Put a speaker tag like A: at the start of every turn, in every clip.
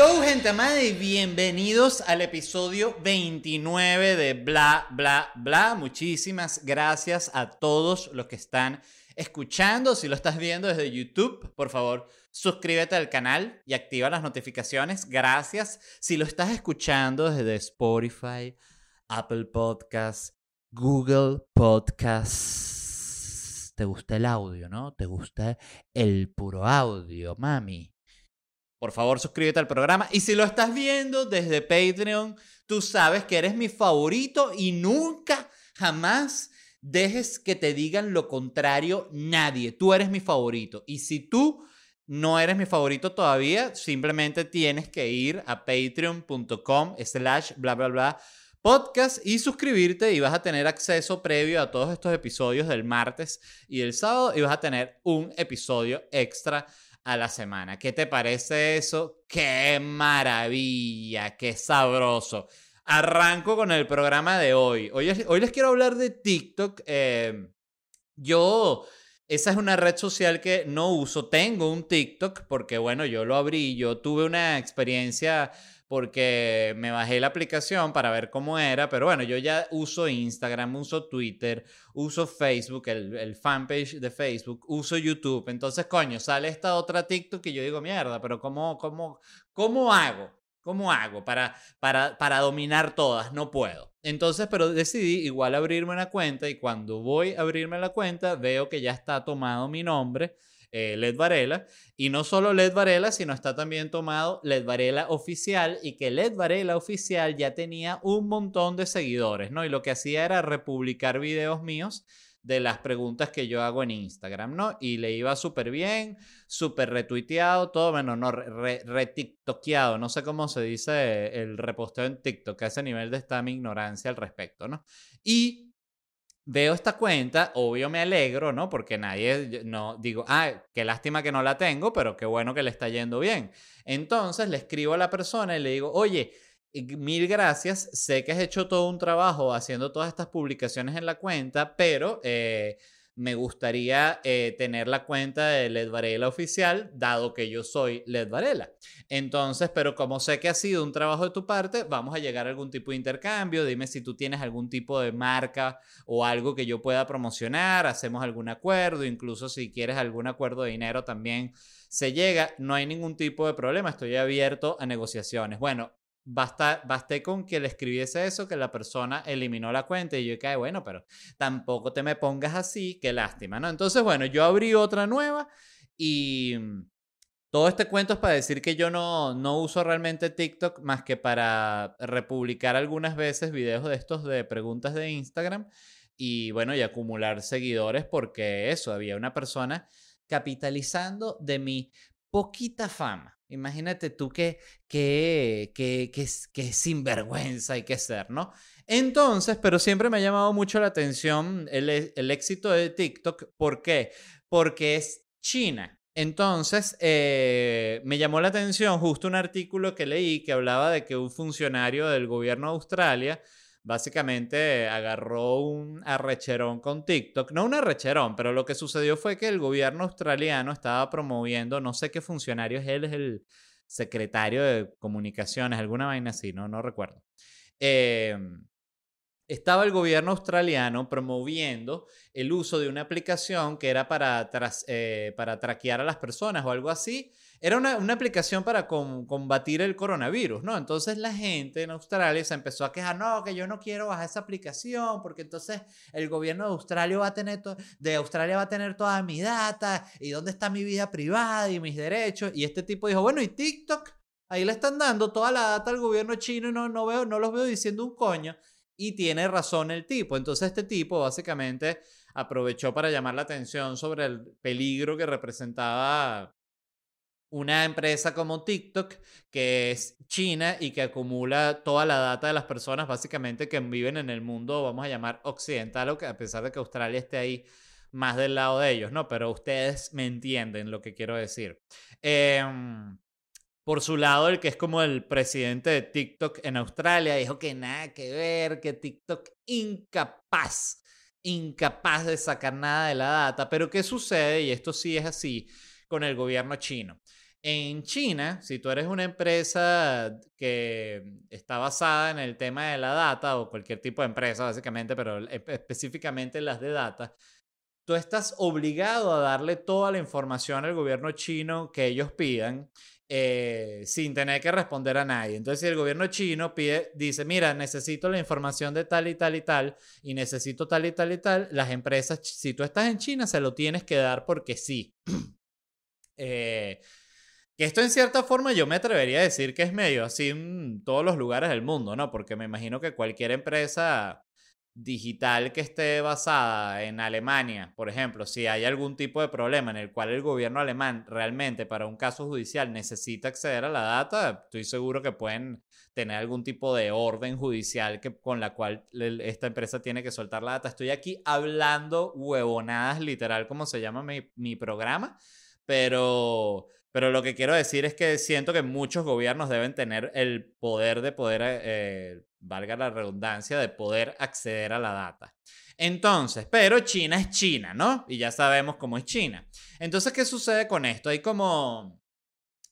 A: Hello, gente amada, y bienvenidos al episodio 29 de Bla, Bla, Bla. Muchísimas gracias a todos los que están escuchando. Si lo estás viendo desde YouTube, por favor, suscríbete al canal y activa las notificaciones. Gracias. Si lo estás escuchando desde Spotify, Apple Podcasts, Google Podcasts. ¿Te gusta el audio, no? ¿Te gusta el puro audio, mami? Por favor, suscríbete al programa. Y si lo estás viendo desde Patreon, tú sabes que eres mi favorito y nunca, jamás dejes que te digan lo contrario nadie. Tú eres mi favorito. Y si tú no eres mi favorito todavía, simplemente tienes que ir a patreon.com slash bla bla bla podcast y suscribirte y vas a tener acceso previo a todos estos episodios del martes y del sábado y vas a tener un episodio extra a la semana. ¿Qué te parece eso? ¡Qué maravilla! ¡Qué sabroso! Arranco con el programa de hoy. Hoy, les quiero hablar de TikTok. Eh, yo, esa es una red social que no uso. Tengo un TikTok porque, bueno, yo lo abrí. Yo tuve una experiencia porque me bajé la aplicación para ver cómo era, pero bueno, yo ya uso Instagram, uso Twitter, uso Facebook, el, el, fanpage de Facebook, uso YouTube, entonces coño, sale esta otra TikTok y yo digo, mierda, pero ¿cómo, cómo, cómo hago? ¿Cómo hago para, para, para dominar todas? No puedo. Entonces, pero decidí igual abrirme una cuenta y cuando voy a abrirme la cuenta veo que ya está tomado mi nombre eh, Led Varela. Y no solo Led Varela, sino está también tomado Led Varela Oficial y que Led Varela Oficial ya tenía un montón de seguidores, ¿no? Y lo que hacía era republicar videos míos de las preguntas que yo hago en Instagram, ¿no? Y le iba súper bien, súper retuiteado, todo menos, no, retiktokeado, re no sé cómo se dice el reposteo en TikTok, a ese nivel de está mi ignorancia al respecto, ¿no? Y veo esta cuenta, obvio me alegro, ¿no? Porque nadie, no digo, ah, qué lástima que no la tengo, pero qué bueno que le está yendo bien. Entonces le escribo a la persona y le digo, oye, mil gracias, sé que has hecho todo un trabajo haciendo todas estas publicaciones en la cuenta, pero... Eh, me gustaría eh, tener la cuenta de Led Varela oficial, dado que yo soy Led Varela. Entonces, pero como sé que ha sido un trabajo de tu parte, vamos a llegar a algún tipo de intercambio. Dime si tú tienes algún tipo de marca o algo que yo pueda promocionar, hacemos algún acuerdo, incluso si quieres algún acuerdo de dinero también se llega, no hay ningún tipo de problema, estoy abierto a negociaciones. Bueno, Basta, basté con que le escribiese eso, que la persona eliminó la cuenta y yo dije, bueno, pero tampoco te me pongas así, qué lástima, ¿no? Entonces, bueno, yo abrí otra nueva y todo este cuento es para decir que yo no, no uso realmente TikTok más que para republicar algunas veces videos de estos de preguntas de Instagram y bueno, y acumular seguidores porque eso, había una persona capitalizando de mi poquita fama. Imagínate tú que, que, que, que, que sinvergüenza hay que ser, ¿no? Entonces, pero siempre me ha llamado mucho la atención el, el éxito de TikTok. ¿Por qué? Porque es China. Entonces, eh, me llamó la atención justo un artículo que leí que hablaba de que un funcionario del gobierno de Australia básicamente agarró un arrecherón con TikTok. No un arrecherón, pero lo que sucedió fue que el gobierno australiano estaba promoviendo, no sé qué funcionario es él, es el secretario de comunicaciones, alguna vaina así, no, no recuerdo. Em, estaba el gobierno australiano promoviendo el uso de una aplicación que era para, eh, para traquear a las personas o algo así, era una, una aplicación para combatir el coronavirus, ¿no? Entonces la gente en Australia se empezó a quejar, no, que yo no quiero bajar esa aplicación porque entonces el gobierno de Australia va a tener, de Australia va a tener toda mi data y dónde está mi vida privada y mis derechos. Y este tipo dijo, bueno, ¿y TikTok? Ahí le están dando toda la data al gobierno chino y no, no, veo, no los veo diciendo un coño. Y tiene razón el tipo. Entonces este tipo básicamente aprovechó para llamar la atención sobre el peligro que representaba una empresa como TikTok, que es China y que acumula toda la data de las personas básicamente que viven en el mundo, vamos a llamar occidental, a pesar de que Australia esté ahí más del lado de ellos, ¿no? Pero ustedes me entienden lo que quiero decir. Em, por su lado, el que es como el presidente de TikTok en Australia, dijo que nada que ver, que TikTok incapaz, incapaz de sacar nada de la data. Pero ¿qué sucede? Y esto sí es así con el gobierno chino. En China, si tú eres una empresa que está basada en el tema de la data o cualquier tipo de empresa, básicamente, pero específicamente las de data, tú estás obligado a darle toda la información al gobierno chino que ellos pidan eh, sin tener que responder a nadie. Entonces, si el gobierno chino pide, dice, mira, necesito la información de tal y tal y tal, y necesito tal y tal y tal, las empresas, si tú estás en China, se lo tienes que dar porque sí. eh, que esto en cierta forma yo me atrevería a decir que es medio así en todos los lugares del mundo, ¿no? Porque me imagino que cualquier empresa digital que esté basada en Alemania, por ejemplo, si hay algún tipo de problema en el cual el gobierno alemán realmente para un caso judicial necesita acceder a la data, estoy seguro que pueden tener algún tipo de orden judicial que, con la cual esta empresa tiene que soltar la data. Estoy aquí hablando huevonadas, literal, como se llama mi, mi programa, pero pero lo que quiero decir es que siento que muchos gobiernos deben tener el poder de poder, eh, valga la redundancia, de poder acceder a la data. Entonces, pero China es China, ¿no? Y ya sabemos cómo es China. Entonces, ¿qué sucede con esto? Hay como...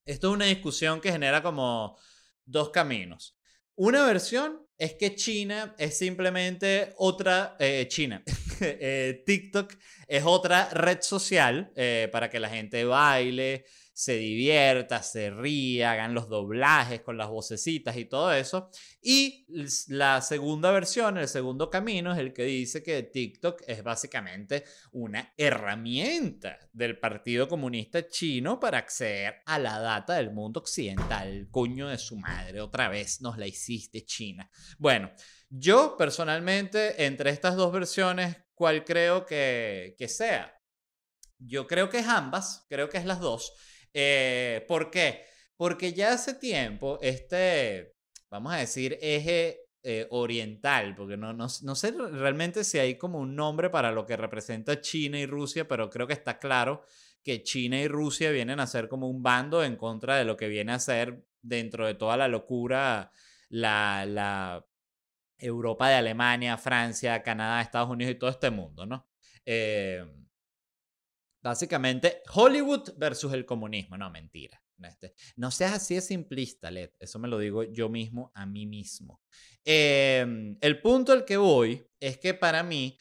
A: Esto es una discusión que genera como dos caminos. Una versión es que China es simplemente otra, eh, China, eh, TikTok es otra red social para que la gente baile, se divierta, se ría, hagan los doblajes con las vocecitas y todo eso. Y la segunda versión, el segundo camino, es el que dice que TikTok es básicamente una herramienta del Partido Comunista Chino para acceder a la data del mundo occidental. Coño de su madre, otra vez nos la hiciste China. Bueno, yo personalmente, entre estas dos versiones, ¿cuál creo que, que sea? Yo creo que es ambas, creo que es las dos. Eh, ¿Por qué? Porque ya hace tiempo este, vamos a decir, eje eh, oriental, porque no, no, no, sé realmente si hay como un nombre para lo que representa China y Rusia, pero creo que está claro que China y Rusia vienen a ser como un bando en contra de lo que viene a ser dentro de toda la locura la, la Europa de Alemania, Francia, Canadá, Estados Unidos y todo este mundo, ¿no? Eh, Básicamente, Hollywood versus el comunismo. No, mentira. Este, no seas así de simplista, Led. Eso me lo digo yo mismo a mí mismo. Em, el punto al que voy es que para mí,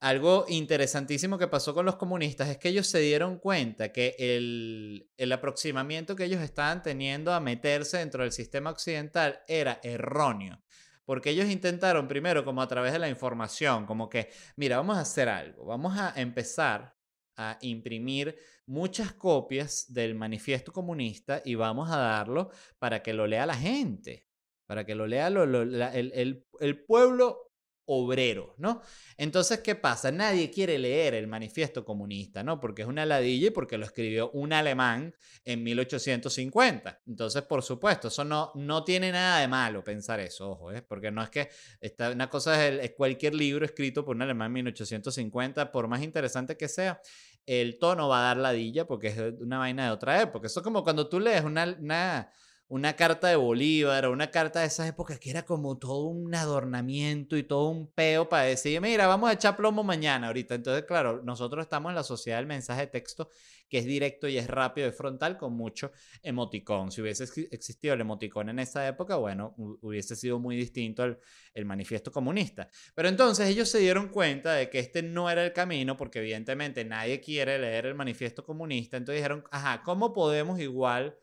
A: algo interesantísimo que pasó con los comunistas es que ellos se dieron cuenta que el, el aproximamiento que ellos estaban teniendo a meterse dentro del sistema occidental era erróneo. Porque ellos intentaron primero como a través de la información, como que, mira, vamos a hacer algo, vamos a empezar a imprimir muchas copias del manifiesto comunista y vamos a darlo para que lo lea la gente, para que lo lea el, el, pueblo obrero, ¿no? Entonces, ¿qué pasa? Nadie quiere leer el manifiesto comunista, ¿no? Porque es una ladilla y porque lo escribió un alemán en 1850. Entonces, por supuesto, eso no, no tiene nada de malo pensar eso, ojo, ¿eh? Porque no es que esta, una cosa es, cualquier libro escrito por un alemán en 1850, por más interesante que sea, el tono va a dar ladilla porque es una vaina de otra época. Eso es como cuando tú lees una, una, una, carta de Bolívar o una carta de esas épocas que era como todo un adornamiento y todo un peo para decir, mira, vamos a echar plomo mañana ahorita. Entonces, claro, nosotros estamos en la sociedad del mensaje de texto que es directo y es rápido y frontal con mucho emoticón. Si hubiese existido el emoticón en esa época, bueno, hubiese sido muy distinto el, el manifiesto comunista. Pero entonces ellos se dieron cuenta de que este no era el camino porque evidentemente nadie quiere leer el manifiesto comunista. Entonces dijeron, ajá, ¿cómo podemos igual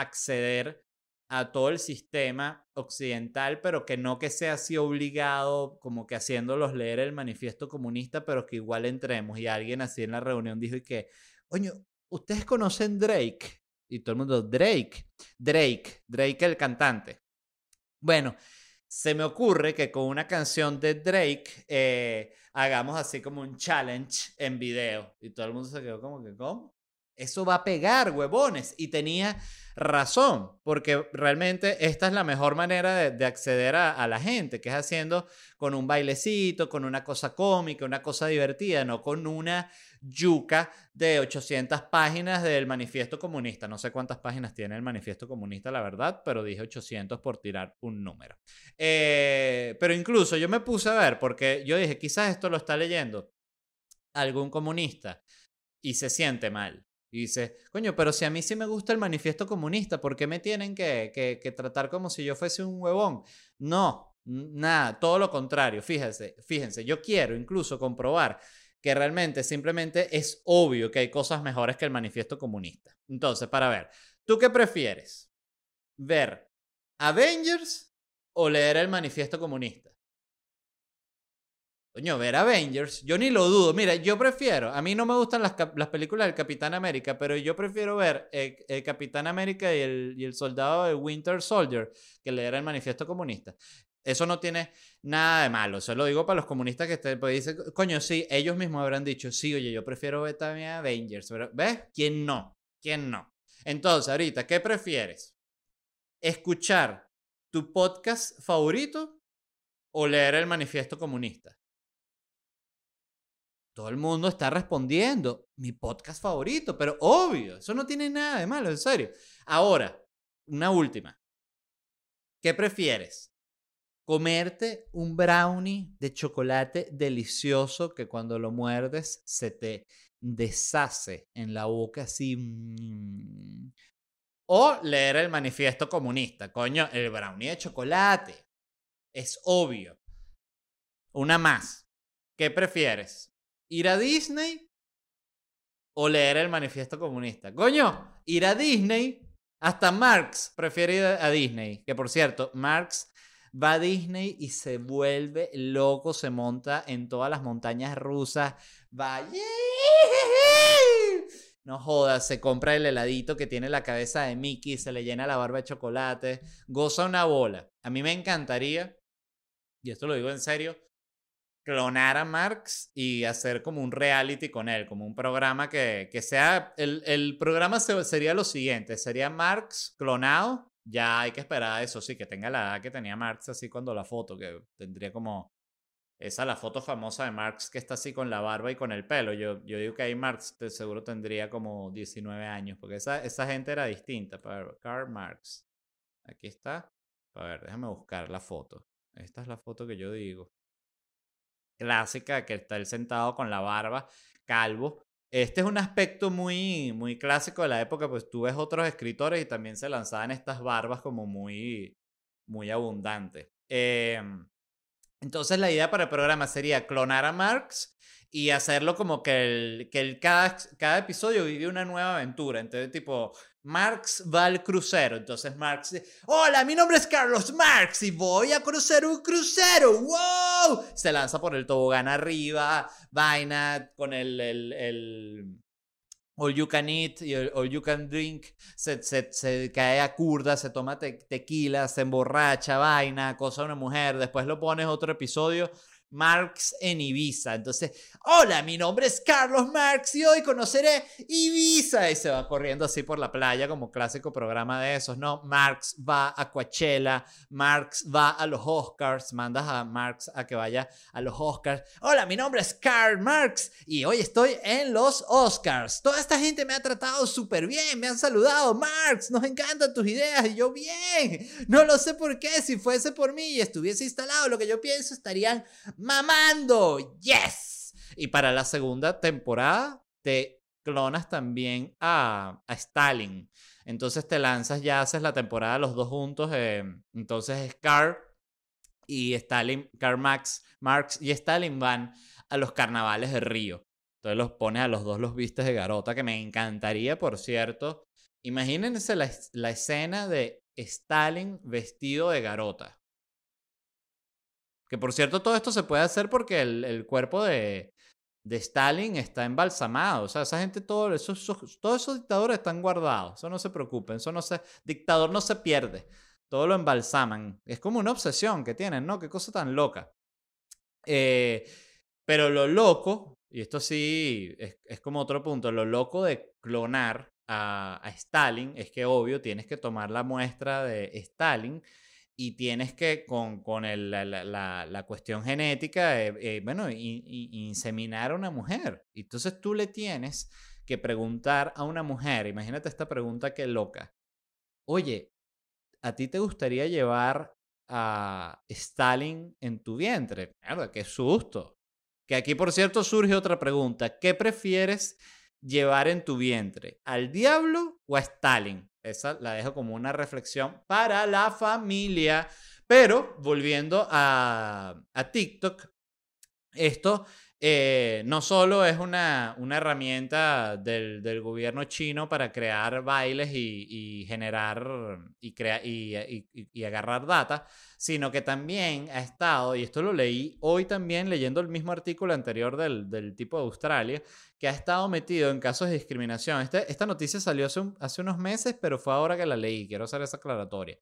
A: acceder a todo el sistema occidental, pero que no que sea así obligado, como que haciéndolos leer el manifiesto comunista, pero que igual entremos. Y alguien así en la reunión dijo y que, oye, ¿ustedes conocen Drake? Y todo el mundo, Drake, Drake, Drake el cantante. Bueno, se me ocurre que con una canción de Drake eh, hagamos así como un challenge en video. Y todo el mundo se quedó como que, ¿cómo? Eso va a pegar, huevones. Y tenía razón, porque realmente esta es la mejor manera de, acceder a, la gente, que es haciendo con un bailecito, con una cosa cómica, una cosa divertida, no con una yuca de 800 páginas del manifiesto comunista. No sé cuántas páginas tiene el manifiesto comunista, la verdad, pero dije 800 por tirar un número. Eh, pero incluso yo me puse a ver, porque yo dije, quizás esto lo está leyendo algún comunista y se siente mal Y dice, coño, pero si a mí sí me gusta el manifiesto comunista, ¿por qué me tienen que, que, que tratar como si yo fuese un huevón? No, nada, todo lo contrario. Fíjense, fíjense, yo quiero incluso comprobar que realmente simplemente es obvio que hay cosas mejores que el manifiesto comunista. Entonces, para ver, ¿tú qué prefieres? ¿Ver Avengers o leer el manifiesto comunista? Coño, ver Avengers, yo ni lo dudo. Mira, yo prefiero, a mí no me gustan las, películas del Capitán América, pero yo prefiero ver el, Capitán América y el, y el soldado de Winter Soldier que leer el manifiesto comunista. Eso no tiene nada de malo. Se lo digo para los comunistas que estén, pues dicen, coño, sí, ellos mismos habrán dicho, sí, oye, yo prefiero ver también Avengers. Pero, ¿ves? ¿Quién no? ¿Quién no? Entonces, ahorita, ¿qué prefieres? ¿Escuchar tu podcast favorito o leer el manifiesto comunista? Todo el mundo está respondiendo, mi podcast favorito, pero obvio, eso no tiene nada de malo, en serio. Ahora, una última. ¿Qué prefieres? comerte un brownie de chocolate delicioso que cuando lo muerdes se te deshace en la boca así. Mm. O leer el manifiesto comunista. Coño, el brownie de chocolate. Es obvio. Una más. ¿Qué prefieres? ¿Ir a Disney o leer el manifiesto comunista? Coño, ir a Disney. Hasta Marx prefiere ir a Disney. Que por cierto, Marx va a Disney y se vuelve loco, se monta en todas las montañas rusas, va... No jodas, se compra el heladito que tiene la cabeza de Mickey, se le llena la barba de chocolate, goza una bola. A mí me encantaría, y esto lo digo en serio, clonar a Marx y hacer como un reality con él, como un programa que, que sea, el, el programa sería lo siguiente, sería Marx clonado ya hay que esperar eso, sí, que tenga la edad que tenía Marx así cuando la foto, que tendría como esa la foto famosa de Marx que está así con la barba y con el pelo. Yo, yo digo que ahí Marx de seguro tendría como 19 años, porque esa, esa gente era distinta. Para Karl Marx. Aquí está. A ver, déjame buscar la foto. Esta es la foto que yo digo. Clásica, que está él sentado con la barba, calvo, este es un aspecto muy, muy clásico de la época, pues tú ves otros escritores y también se lanzaban estas barbas como muy, muy abundantes. Em, entonces la idea para el programa sería clonar a Marx y hacerlo como que, el, que el, cada, cada episodio vive una nueva aventura. Entonces, tipo, Marx va al crucero. Entonces Marx dice, hola, mi nombre es Carlos Marx y voy a conocer un crucero. ¡Wow! Se lanza por el tobogán arriba, vaina con el, el, el all you can eat y all you can drink. Se, se, se cae a curda, se toma tequila, se emborracha, vaina, cosa de una mujer. Después lo pones otro episodio Marx en Ibiza. Entonces, hola, mi nombre es Carlos Marx y hoy conoceré Ibiza. Y se va corriendo así por la playa como clásico programa de esos, ¿no? Marx va a Coachella, Marx va a los Oscars, mandas a Marx a que vaya a los Oscars. Hola, mi nombre es Karl Marx y hoy estoy en los Oscars. Toda esta gente me ha tratado súper bien, me han saludado. Marx, nos encantan tus ideas y yo bien. No lo sé por qué, si fuese por mí y estuviese instalado lo que yo pienso, estarían mamando. Yes. Y para la segunda temporada te clonas también a, a Stalin. Entonces te lanzas, ya haces la temporada los dos juntos. Eh, entonces Carl y Stalin, Karl Max, Marx y Stalin van a los carnavales de Río. Entonces los pones a los dos, los vistes de garota, que me encantaría, por cierto. Imagínense la escena de Stalin vestido de garota. Que por cierto, todo esto se puede hacer porque el, el cuerpo de, de, Stalin está embalsamado. O sea, esa gente, todo, todos esos dictadores están guardados. Eso no se preocupen. Eso no se. Dictador no se pierde. Todo lo embalsaman. Es como una obsesión que tienen, ¿no? Qué cosa tan loca. Eh, pero lo loco, y esto sí es, es, como otro punto, lo loco de clonar a, a Stalin es que, obvio, tienes que tomar la muestra de Stalin y tienes que, con, con el, la, la, cuestión genética, eh, eh, bueno, inseminar a una mujer. Entonces tú le tienes que preguntar a una mujer, imagínate esta pregunta que loca. Oye, ¿a ti te gustaría llevar a Stalin en tu vientre? Mierda, qué susto. Que aquí, por cierto, surge otra pregunta. ¿Qué prefieres llevar en tu vientre? ¿Al diablo o a Stalin? Esa la dejo como una reflexión para la familia. Pero volviendo a, a TikTok, esto eh, no solo es una, una herramienta del, del, gobierno chino para crear bailes y, y generar y, crea, y, y, agarrar data, sino que también ha estado, y esto lo leí hoy también leyendo el mismo artículo anterior del, del tipo de Australia, que ha estado metido en casos de discriminación. Este, esta noticia salió hace, hace unos meses, pero fue ahora que la leí, quiero hacer esa aclaratoria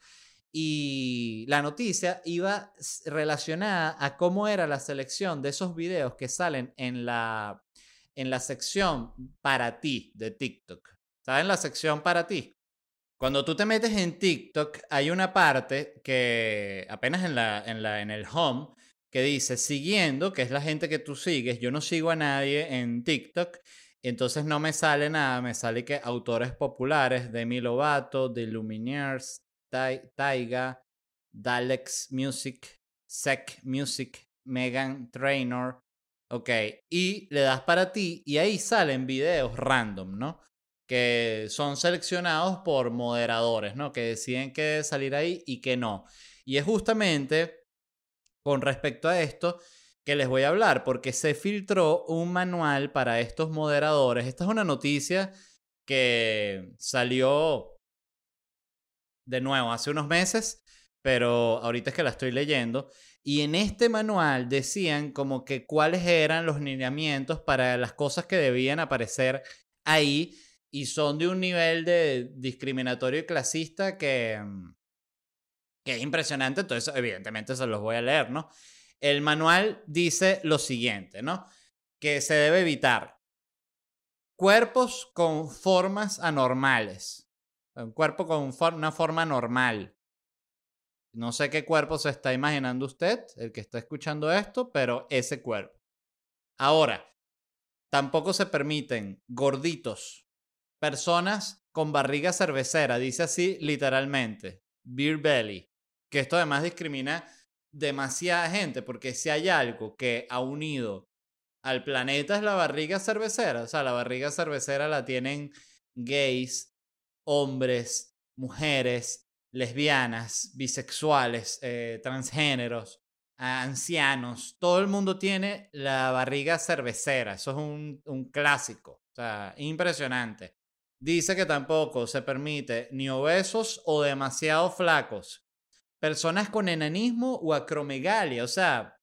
A: y la noticia iba relacionada a cómo era la selección de esos videos que salen en la, en la sección para ti de TikTok. ¿Saben la sección para ti? Cuando tú te metes en TikTok, hay una parte que apenas en, la, en, la, en el home que dice siguiendo, que es la gente que tú sigues. Yo no sigo a nadie en TikTok. Entonces no me sale nada, me sale que autores populares, Demi Lovato, The Lumineers, Taiga, Dalex Music, Sec Music, Megan Trainor. Ok, y le das para ti y ahí salen videos random, ¿no? Que son seleccionados por moderadores, ¿no? Que deciden qué salir ahí y qué no. Y es justamente con respecto a esto que les voy a hablar, porque se filtró un manual para estos moderadores. Esta es una noticia que salió de nuevo hace unos meses, pero ahorita es que la estoy leyendo. Y en este manual decían como que cuáles eran los lineamientos para las cosas que debían aparecer ahí y son de un nivel de discriminatorio y clasista que, mm, que es impresionante. Entonces, evidentemente se los voy a leer, ¿no? El manual dice lo siguiente, ¿no? Que se debe evitar cuerpos con formas anormales un cuerpo con una forma normal. No sé qué cuerpo se está imaginando usted, el que está escuchando esto, pero ese cuerpo. Ahora, tampoco se permiten gorditos, personas con barriga cervecera, dice así literalmente, beer belly, que esto además discrimina demasiada gente, porque si hay algo que ha unido al planeta es la barriga cervecera, o sea, la barriga cervecera la tienen gays, hombres, mujeres, lesbianas, bisexuales, eh, transgéneros, ancianos, todo el mundo tiene la barriga cervecera, eso es un, un clásico, o sea, impresionante. Dice que tampoco se permite ni obesos o demasiado flacos, personas con enanismo o acromegalia, o sea,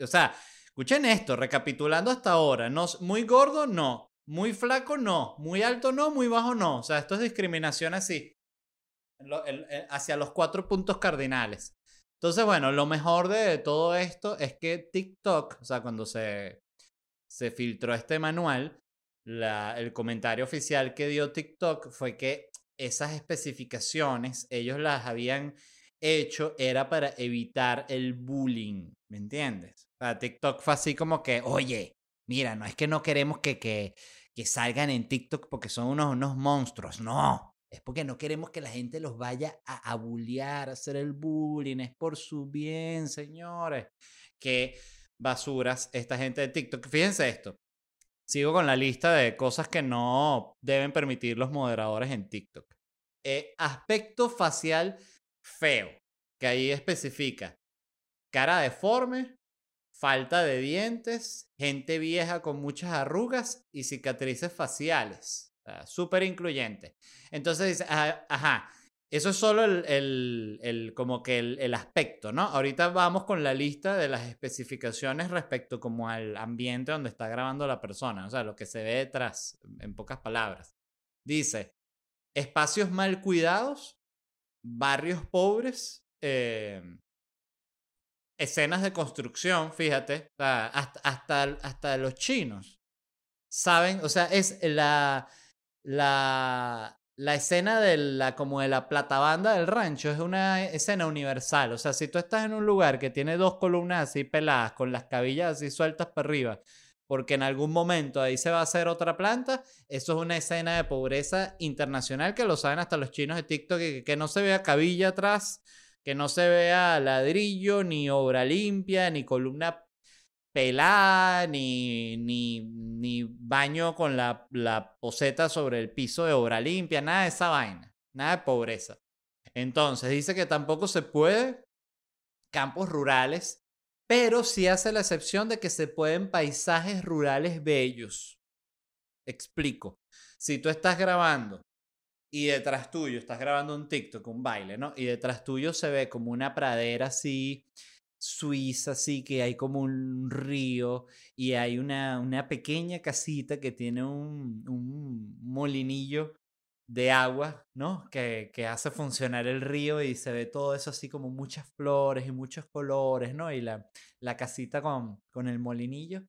A: o sea, escuchen esto, recapitulando hasta ahora, no, muy gordo, no, muy flaco no, muy alto no, muy bajo no. O sea, esto es discriminación así, hacia los cuatro puntos cardinales. Entonces, bueno, lo mejor de todo esto es que TikTok, o sea, cuando se, se filtró este manual, la, el comentario oficial que dio TikTok fue que esas especificaciones ellos las habían hecho era para evitar el bullying, ¿me entiendes? O sea, TikTok fue así como que, oye, mira, no es que no queremos que, que, que salgan en TikTok porque son unos, unos monstruos, no. Es porque no queremos que la gente los vaya a, a bullear, a hacer el bullying. Es por su bien, señores. Qué basuras esta gente de TikTok. Fíjense esto. Sigo con la lista de cosas que no deben permitir los moderadores en TikTok. Eh, aspecto facial feo, que ahí especifica cara deforme, falta de dientes, gente vieja con muchas arrugas y cicatrices faciales. Súper incluyente. Entonces dice, ajá, eso es solo el, el, como que el, el, aspecto, ¿no? Ahorita vamos con la lista de las especificaciones respecto como al ambiente donde está grabando la persona, o sea, lo que se ve detrás, en pocas palabras. Dice, espacios mal cuidados, barrios pobres, eh, escenas de construcción, fíjate, hasta, hasta, hasta los chinos saben, o sea, es la, la, la escena de la, como de la platabanda del rancho, es una escena universal, o sea, si tú estás en un lugar que tiene dos columnas así peladas, con las cabillas así sueltas para arriba, porque en algún momento ahí se va a hacer otra planta, eso es una escena de pobreza internacional que lo saben hasta los chinos de TikTok, que, que no se vea cabilla atrás que no se vea ladrillo, ni obra limpia, ni columna pelada, ni, ni, ni baño con la, la poseta sobre el piso de obra limpia, nada de esa vaina, nada de pobreza. Entonces dice que tampoco se puede campos rurales, pero sí hace la excepción de que se pueden paisajes rurales bellos. Explico. Si tú estás grabando y detrás tuyo estás grabando un TikTok, un baile, ¿no? Y detrás tuyo se ve como una pradera así suiza, así que hay como un río y hay una, una pequeña casita que tiene un, un molinillo de agua, ¿no? Que, que, hace funcionar el río y se ve todo eso así como muchas flores y muchos colores, ¿no? Y la, la casita con, con el molinillo,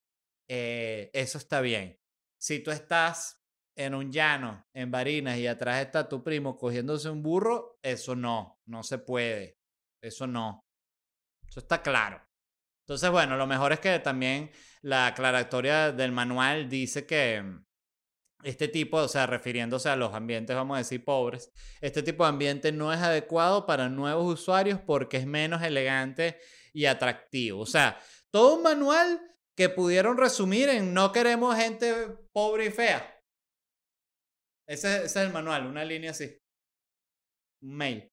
A: eh, eso está bien. Si tú estás en un llano, en Barinas, y atrás está tu primo cogiéndose un burro, eso no, no se puede. Eso no. Eso está claro. Entonces, bueno, lo mejor es que también la aclaratoria del manual dice que este tipo, o sea, refiriéndose a los ambientes, vamos a decir, pobres, este tipo de ambiente no es adecuado para nuevos usuarios porque es menos elegante y atractivo. O sea, todo un manual que pudieron resumir en no queremos gente pobre y fea. Ese, es el manual, una línea así. Mail.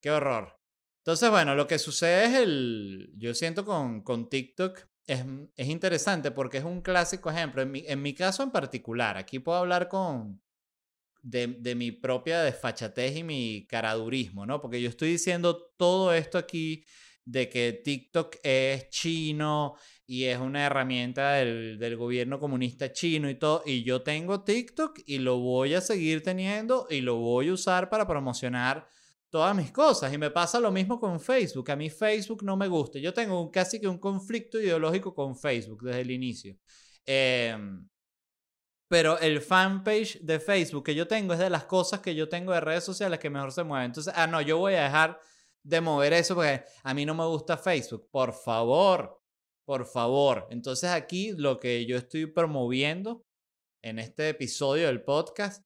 A: Qué horror. Entonces, bueno, lo que sucede es el, yo siento con, con TikTok, es, es, interesante porque es un clásico ejemplo. En mi, en mi caso en particular, aquí puedo hablar con de, de, mi propia desfachatez y mi caradurismo, ¿no? Porque yo estoy diciendo todo esto aquí de que TikTok es chino y es una herramienta del, del gobierno comunista chino y todo. Y yo tengo TikTok y lo voy a seguir teniendo y lo voy a usar para promocionar todas mis cosas. Y me pasa lo mismo con Facebook. A mí Facebook no me gusta. Yo tengo casi que un conflicto ideológico con Facebook desde el inicio. Em, pero el fanpage de Facebook que yo tengo es de las cosas que yo tengo de redes sociales que mejor se mueven. Entonces, ah, no, yo voy a dejar de mover eso porque a mí no me gusta Facebook. Por favor, por favor. Entonces aquí lo que yo estoy promoviendo en este episodio del podcast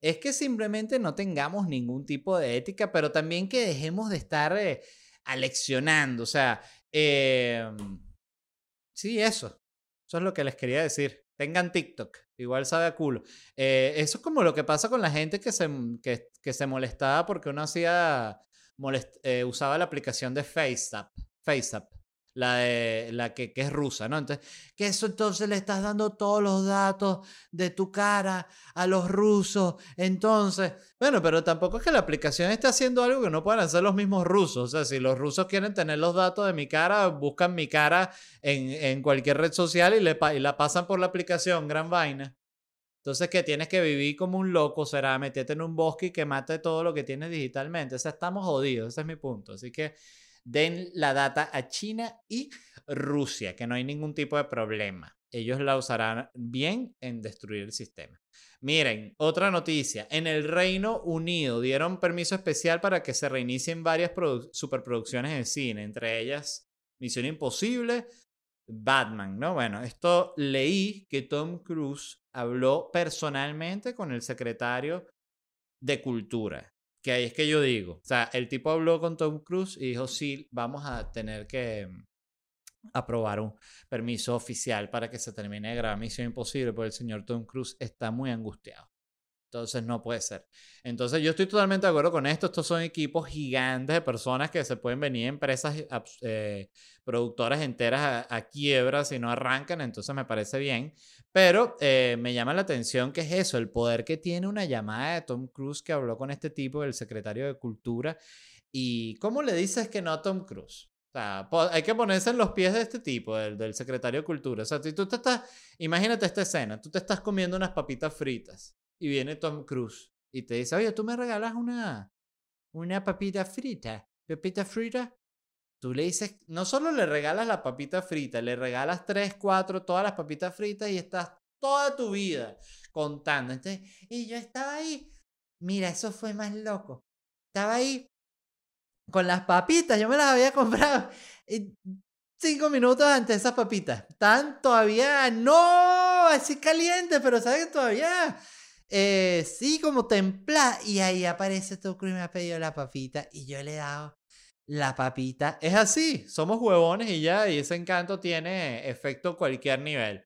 A: es que simplemente no tengamos ningún tipo de ética, pero también que dejemos de estar eh, aleccionando. O sea, em, sí, eso. Eso es lo que les quería decir. Tengan TikTok. Igual sabe a culo. Eh, eso es como lo que pasa con la gente que se, que, que se molestaba porque uno hacía, eh, usaba la aplicación de FaceApp. FaceApp la, de, la que, que, es rusa, ¿no? Entonces, que eso entonces le estás dando todos los datos de tu cara a los rusos. Entonces, bueno, pero tampoco es que la aplicación esté haciendo algo que no puedan hacer los mismos rusos. O sea, si los rusos quieren tener los datos de mi cara, buscan mi cara en, en cualquier red social y, le, la pasan por la aplicación, gran vaina. Entonces, que tienes que vivir como un loco, será meterte en un bosque y que mate todo lo que tienes digitalmente. O sea, estamos jodidos, ese es mi punto. Así que den la data a China y Rusia, que no hay ningún tipo de problema. Ellos la usarán bien en destruir el sistema. Miren, otra noticia. En el Reino Unido dieron permiso especial para que se reinicien varias superproducciones en cine, entre ellas Misión Imposible, Batman, ¿no? Bueno, esto leí que Tom Cruise habló personalmente con el secretario de Cultura que ahí es que yo digo, o sea, el tipo habló con Tom Cruise y dijo, sí, vamos a tener que mm, aprobar un permiso oficial para que se termine de grabar Misión Imposible, porque el señor Tom Cruise está muy angustiado. Entonces no puede ser. Entonces yo estoy totalmente de acuerdo con esto. Estos son equipos gigantes de personas que se pueden venir empresas eh, productoras enteras a, a, quiebra si no arrancan. Entonces me parece bien. Pero eh, me llama la atención que es eso, el poder que tiene una llamada de Tom Cruise que habló con este tipo, el secretario de Cultura. ¿Y cómo le dices que no a Tom Cruise? O sea, hay que ponerse en los pies de este tipo, del, secretario de Cultura. O sea, tú te estás, imagínate esta escena, tú te estás comiendo unas papitas fritas y viene Tom Cruise y te dice, oye, tú me regalas una, una papita frita. ¿Papita frita? Tú le dices, no solo le regalas la papita frita, le regalas tres, cuatro, todas las papitas fritas y estás toda tu vida contando. Entonces, y yo estaba ahí, mira, eso fue más loco. Estaba ahí con las papitas, yo me las había comprado cinco minutos antes esas papitas. Están todavía, no, así caliente, pero sabes que todavía eh, sí, como templada. Y ahí aparece tu Cruise me ha pedido la papita. Y yo le he dado la papita es así. Somos huevones y ya, y ese encanto tiene efecto cualquier nivel.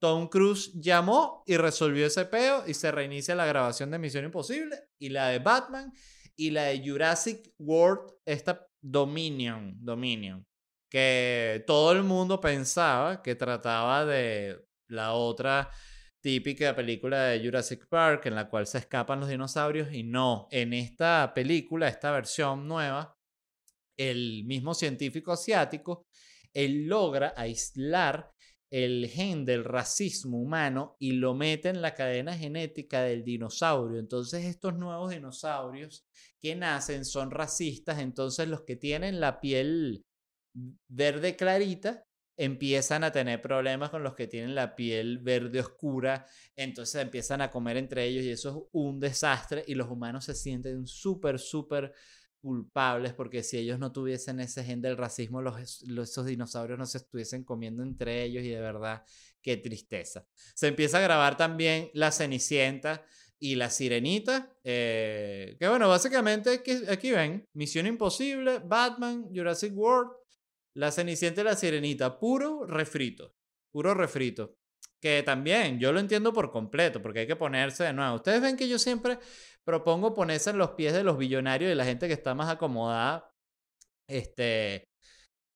A: Tom Cruise llamó y resolvió ese peo y se reinicia la grabación de Misión Imposible y la de Batman y la de Jurassic World, esta Dominion, Dominion, que todo el mundo pensaba que trataba de la otra típica película de Jurassic Park en la cual se escapan los dinosaurios y no, en esta película, esta versión nueva, el mismo científico asiático, él logra aislar el gen del racismo humano y lo mete en la cadena genética del dinosaurio. Entonces estos nuevos dinosaurios que nacen son racistas, entonces los que tienen la piel verde clarita empiezan a tener problemas con los que tienen la piel verde oscura, entonces empiezan a comer entre ellos y eso es un desastre y los humanos se sienten súper, súper culpables porque si ellos no tuviesen ese gen del racismo, los, esos dinosaurios no se estuviesen comiendo entre ellos y de verdad, qué tristeza. Se empieza a grabar también La Cenicienta y La Sirenita, eh, que bueno, básicamente aquí, aquí ven, Misión Imposible, Batman, Jurassic World, La Cenicienta y La Sirenita, puro refrito, puro refrito. Que también yo lo entiendo por completo, porque hay que ponerse de nuevo. Ustedes ven que yo siempre propongo ponerse en los pies de los billonarios y la gente que está más acomodada. Este,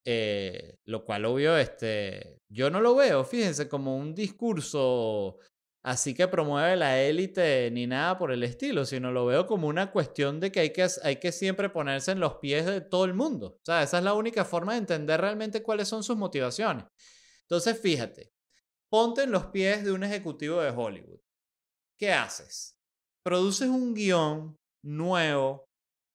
A: eh, lo cual obvio, este, yo no lo veo, fíjense, como un discurso así que promueve la élite ni nada por el estilo, sino lo veo como una cuestión de que hay, que hay que siempre ponerse en los pies de todo el mundo. O sea, esa es la única forma de entender realmente cuáles son sus motivaciones. Entonces, fíjate, ponte en los pies de un ejecutivo de Hollywood. ¿Qué haces? produces un guion nuevo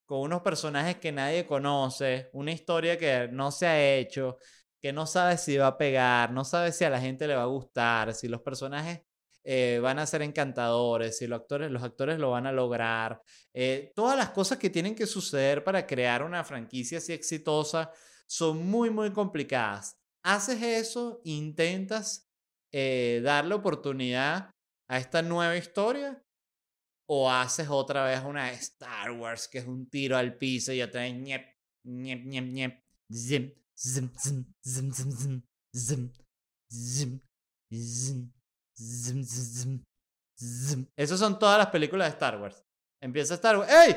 A: con unos personajes que nadie conoce, una historia que no se ha hecho, que no sabes si va a pegar, no sabes si a la gente le va a gustar, si los personajes eh, van a ser encantadores, si los actores, los actores lo van a lograr, eh, todas las cosas que tienen que suceder para crear una franquicia así exitosa son muy, muy complicadas. Haces eso, intentas eh, darle oportunidad a esta nueva historia o haces otra vez una Star Wars que es un tiro al piso y otra vez ñep, ñep, ñep, ñep, zim, zim, zim, zim, zim, zim, zim, zim, zim, zim, zim, zim. Esas son todas las películas de Star Wars. Empieza Star Wars. ¡Ey!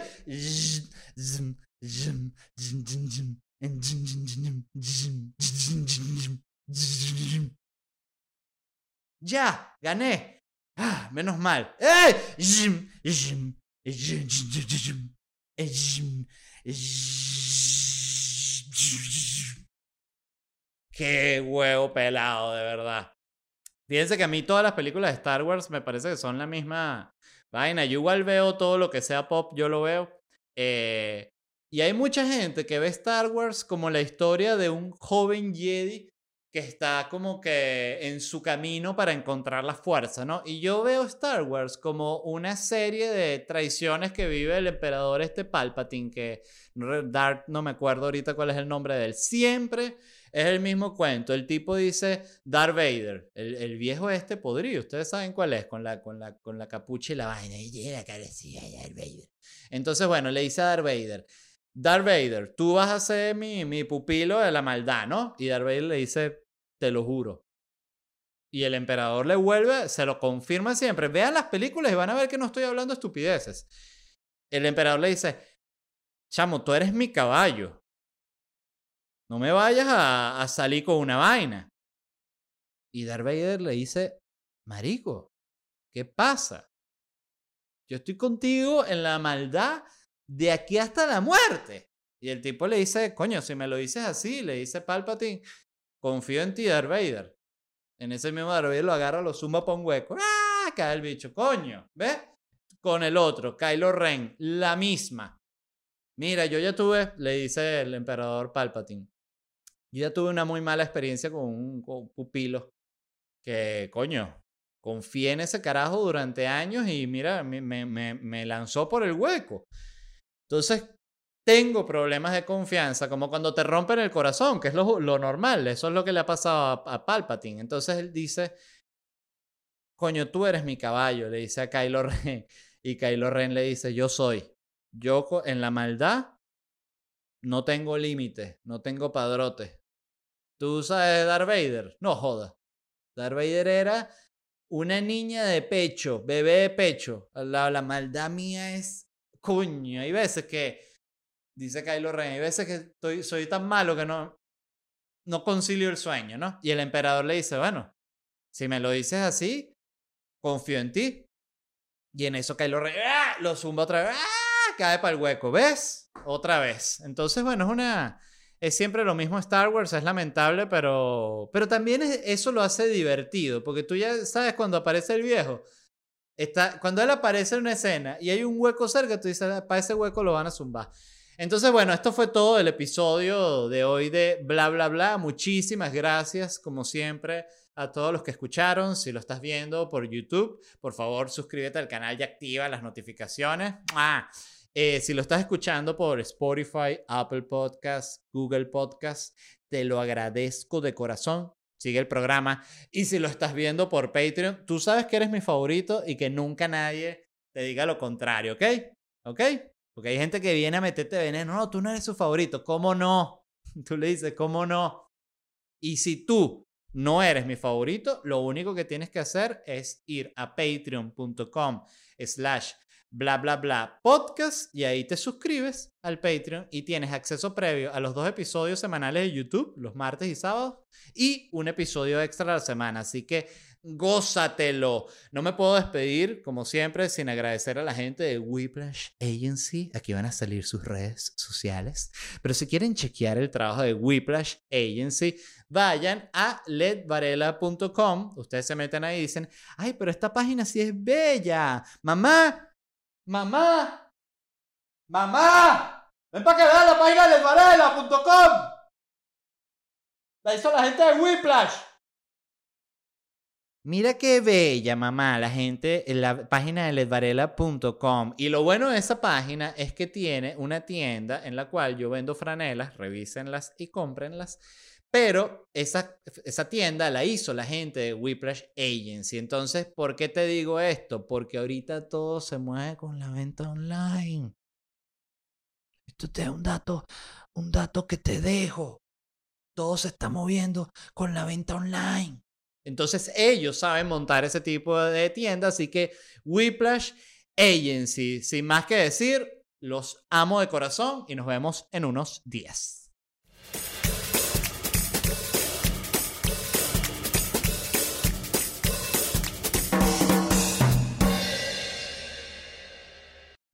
A: Ya, gané. Ah, menos mal. ¡Eh! Qué huevo pelado, de verdad. Fíjense que a mí todas las películas de Star Wars me parece que son la misma vaina. Yo igual veo todo lo que sea pop, yo lo veo. Eh, y hay mucha gente que ve Star Wars como la historia de un joven Jedi que está como que en su camino para encontrar la fuerza, ¿no? Y yo veo Star Wars como una serie de traiciones que vive el emperador este Palpatine, que Darth, no me acuerdo ahorita cuál es el nombre de él, siempre es el mismo cuento. El tipo dice Darth Vader, el, viejo este podrido, ustedes saben cuál es, con la, con la, con la capucha y la vaina, y la carecía Darth Vader. Entonces, bueno, le dice a Darth Vader, Darth Vader, tú vas a ser mi, mi pupilo de la maldad, ¿no? Y Darth Vader le dice, te lo juro. Y el emperador le vuelve, se lo confirma siempre. Vean las películas y van a ver que no estoy hablando estupideces. El emperador le dice, chamo, tú eres mi caballo. No me vayas a, salir con una vaina. Y Darth Vader le dice, marico, ¿qué pasa? Yo estoy contigo en la maldad de aquí hasta la muerte. Y el tipo le dice, coño, si me lo dices así, le dice Palpatine, confío en ti, Darth Vader. En ese mismo Darth Vader lo agarra, lo suma para un hueco. ¡Ah! Cae el bicho, coño. ¿Ves? Con el otro, Kylo Ren, la misma. Mira, yo ya tuve, le dice el emperador Palpatine. Yo ya tuve una muy mala experiencia con un, pupilo que, coño, confié en ese carajo durante años y mira, me, me, me lanzó por el hueco. Entonces, tengo problemas de confianza, como cuando te rompen el corazón, que es lo, normal, eso es lo que le ha pasado a, Palpatine. Entonces él dice, coño, tú eres mi caballo, le dice a Kylo Ren. Y Kylo Ren le dice, yo soy. Yo en la maldad no tengo límites, no tengo padrote. ¿Tú sabes Darth Vader? No jodas. Darth Vader era una niña de pecho, bebé de pecho. La, la maldad mía es coño. Hay veces que, dice Kylo Ren, hay veces que estoy, soy tan malo que no, no concilio el sueño, ¿no? Y el emperador le dice, bueno, si me lo dices así, confío en ti. Y en eso Kylo Ren ¡ah! lo zumba otra vez, ¡ah! Cae para el hueco, ¿ves? Otra vez. Entonces, bueno, es una... Es siempre lo mismo Star Wars, es lamentable, pero, pero también eso lo hace divertido, porque tú ya sabes cuando aparece el viejo, está, cuando él aparece en una escena y hay un hueco cerca, tú dices, ah, para ese hueco lo van a zumbar. Entonces, bueno, esto fue todo el episodio de hoy de Bla, bla, bla. Muchísimas gracias, como siempre, a todos los que escucharon. Si lo estás viendo por YouTube, por favor, suscríbete al canal y activa las notificaciones. Ah, si lo estás escuchando por Spotify, Apple Podcasts, Google Podcasts, te lo agradezco de corazón. Sigue el programa. Y si lo estás viendo por Patreon, tú sabes que eres mi favorito y que nunca nadie te diga lo contrario, ¿ok? ¿Ok? Porque hay gente que viene a meterte veneno. No, tú no eres su favorito. ¿Cómo no? Tú le dices, ¿cómo no? Y si tú no eres mi favorito, lo único que tienes que hacer es ir a patreon.com slash bla bla bla podcast y ahí te suscribes al Patreon y tienes acceso previo a los dos episodios semanales de YouTube, los martes y sábados, y un episodio extra a la semana. Así que gózatelo. No me puedo despedir, como siempre, sin agradecer a la gente de Whiplash Agency. Aquí van a salir sus redes sociales. Pero si quieren chequear el trabajo de Whiplash Agency, vayan a ledvarela.com. Ustedes se meten ahí y dicen, ay, pero esta página sí es bella. Mamá, mamá, mamá, ven para que vean la página de ledvarela.com. La hizo la gente de Whiplash. Mira qué bella, mamá, la gente en la página de ledvarela.com. Y lo bueno de esa página es que tiene una tienda en la cual yo vendo franelas, revísenlas y cómprenlas. Pero esa, tienda la hizo la gente de Whiplash Agency. Entonces, ¿por qué te digo esto? Porque ahorita todo se mueve con la venta online. Esto te da un dato, un dato que te dejo. Todo se está moviendo con la venta online. Entonces ellos saben montar ese tipo de tienda, así que Whiplash Agency, sin más que decir, los amo de corazón y nos vemos en unos días.